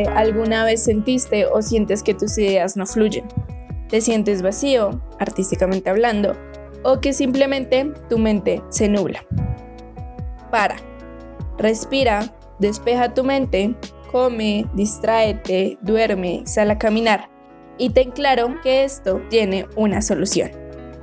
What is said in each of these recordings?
Alguna vez sentiste o sientes que tus ideas no fluyen. Te sientes vacío, artísticamente hablando, o que simplemente tu mente se nubla. Para. Respira, despeja tu mente, come, distráete, duerme, sal a caminar y ten claro que esto tiene una solución.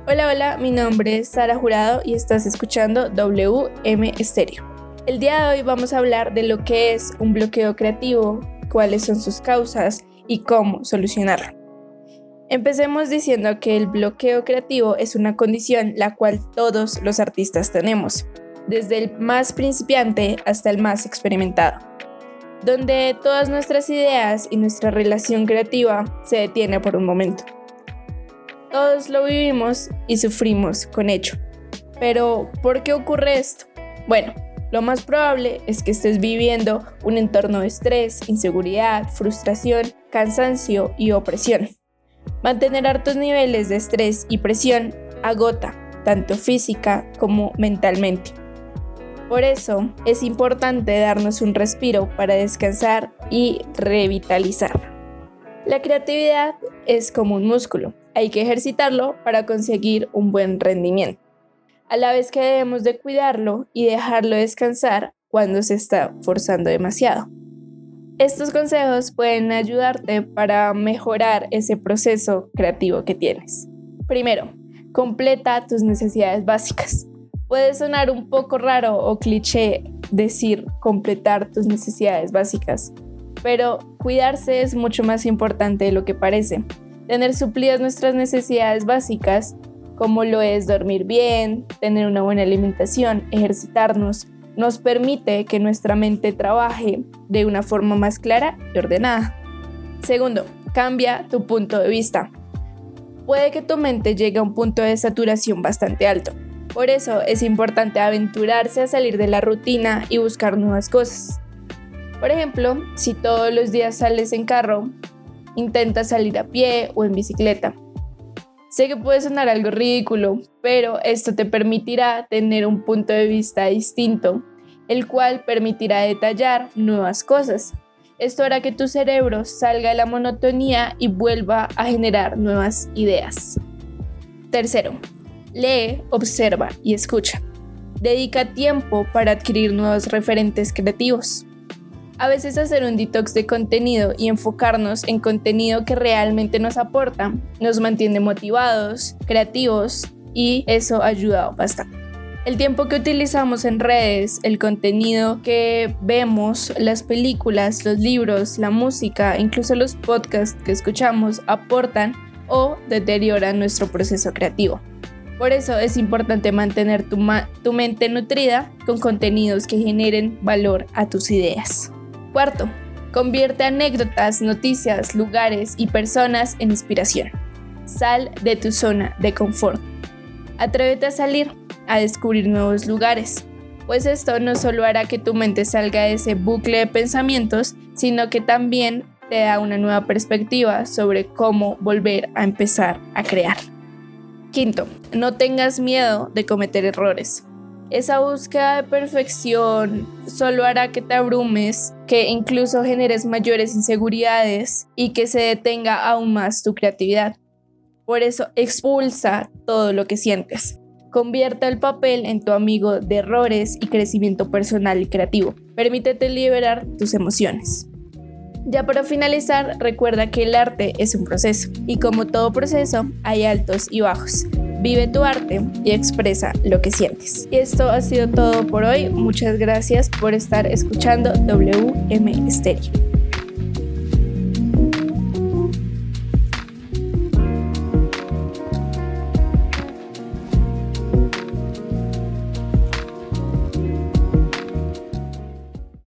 Hola, hola, mi nombre es Sara Jurado y estás escuchando WM Stereo. El día de hoy vamos a hablar de lo que es un bloqueo creativo, cuáles son sus causas y cómo solucionarlo. Empecemos diciendo que el bloqueo creativo es una condición la cual todos los artistas tenemos, desde el más principiante hasta el más experimentado, donde todas nuestras ideas y nuestra relación creativa se detiene por un momento. Todos lo vivimos y sufrimos con ello. Pero, ¿por qué ocurre esto? Bueno, lo más probable es que estés viviendo un entorno de estrés, inseguridad, frustración, cansancio y opresión. Mantener altos niveles de estrés y presión agota, tanto física como mentalmente. Por eso es importante darnos un respiro para descansar y revitalizar. La creatividad es como un músculo, hay que ejercitarlo para conseguir un buen rendimiento a la vez que debemos de cuidarlo y dejarlo descansar cuando se está forzando demasiado. Estos consejos pueden ayudarte para mejorar ese proceso creativo que tienes. Primero, completa tus necesidades básicas. Puede sonar un poco raro o cliché decir completar tus necesidades básicas, pero cuidarse es mucho más importante de lo que parece. Tener suplidas nuestras necesidades básicas como lo es dormir bien, tener una buena alimentación, ejercitarnos, nos permite que nuestra mente trabaje de una forma más clara y ordenada. Segundo, cambia tu punto de vista. Puede que tu mente llegue a un punto de saturación bastante alto. Por eso es importante aventurarse a salir de la rutina y buscar nuevas cosas. Por ejemplo, si todos los días sales en carro, intenta salir a pie o en bicicleta. Sé que puede sonar algo ridículo, pero esto te permitirá tener un punto de vista distinto, el cual permitirá detallar nuevas cosas. Esto hará que tu cerebro salga de la monotonía y vuelva a generar nuevas ideas. Tercero, lee, observa y escucha. Dedica tiempo para adquirir nuevos referentes creativos. A veces hacer un detox de contenido y enfocarnos en contenido que realmente nos aporta nos mantiene motivados, creativos y eso ayuda bastante. El tiempo que utilizamos en redes, el contenido que vemos, las películas, los libros, la música, incluso los podcasts que escuchamos aportan o deterioran nuestro proceso creativo. Por eso es importante mantener tu, tu mente nutrida con contenidos que generen valor a tus ideas. Cuarto, convierte anécdotas, noticias, lugares y personas en inspiración. Sal de tu zona de confort. Atrévete a salir, a descubrir nuevos lugares, pues esto no solo hará que tu mente salga de ese bucle de pensamientos, sino que también te da una nueva perspectiva sobre cómo volver a empezar a crear. Quinto, no tengas miedo de cometer errores. Esa búsqueda de perfección solo hará que te abrumes, que incluso generes mayores inseguridades y que se detenga aún más tu creatividad. Por eso expulsa todo lo que sientes. Convierte el papel en tu amigo de errores y crecimiento personal y creativo. Permítete liberar tus emociones. Ya para finalizar, recuerda que el arte es un proceso y como todo proceso hay altos y bajos. Vive tu arte y expresa lo que sientes. Y esto ha sido todo por hoy. Muchas gracias por estar escuchando WM Stereo.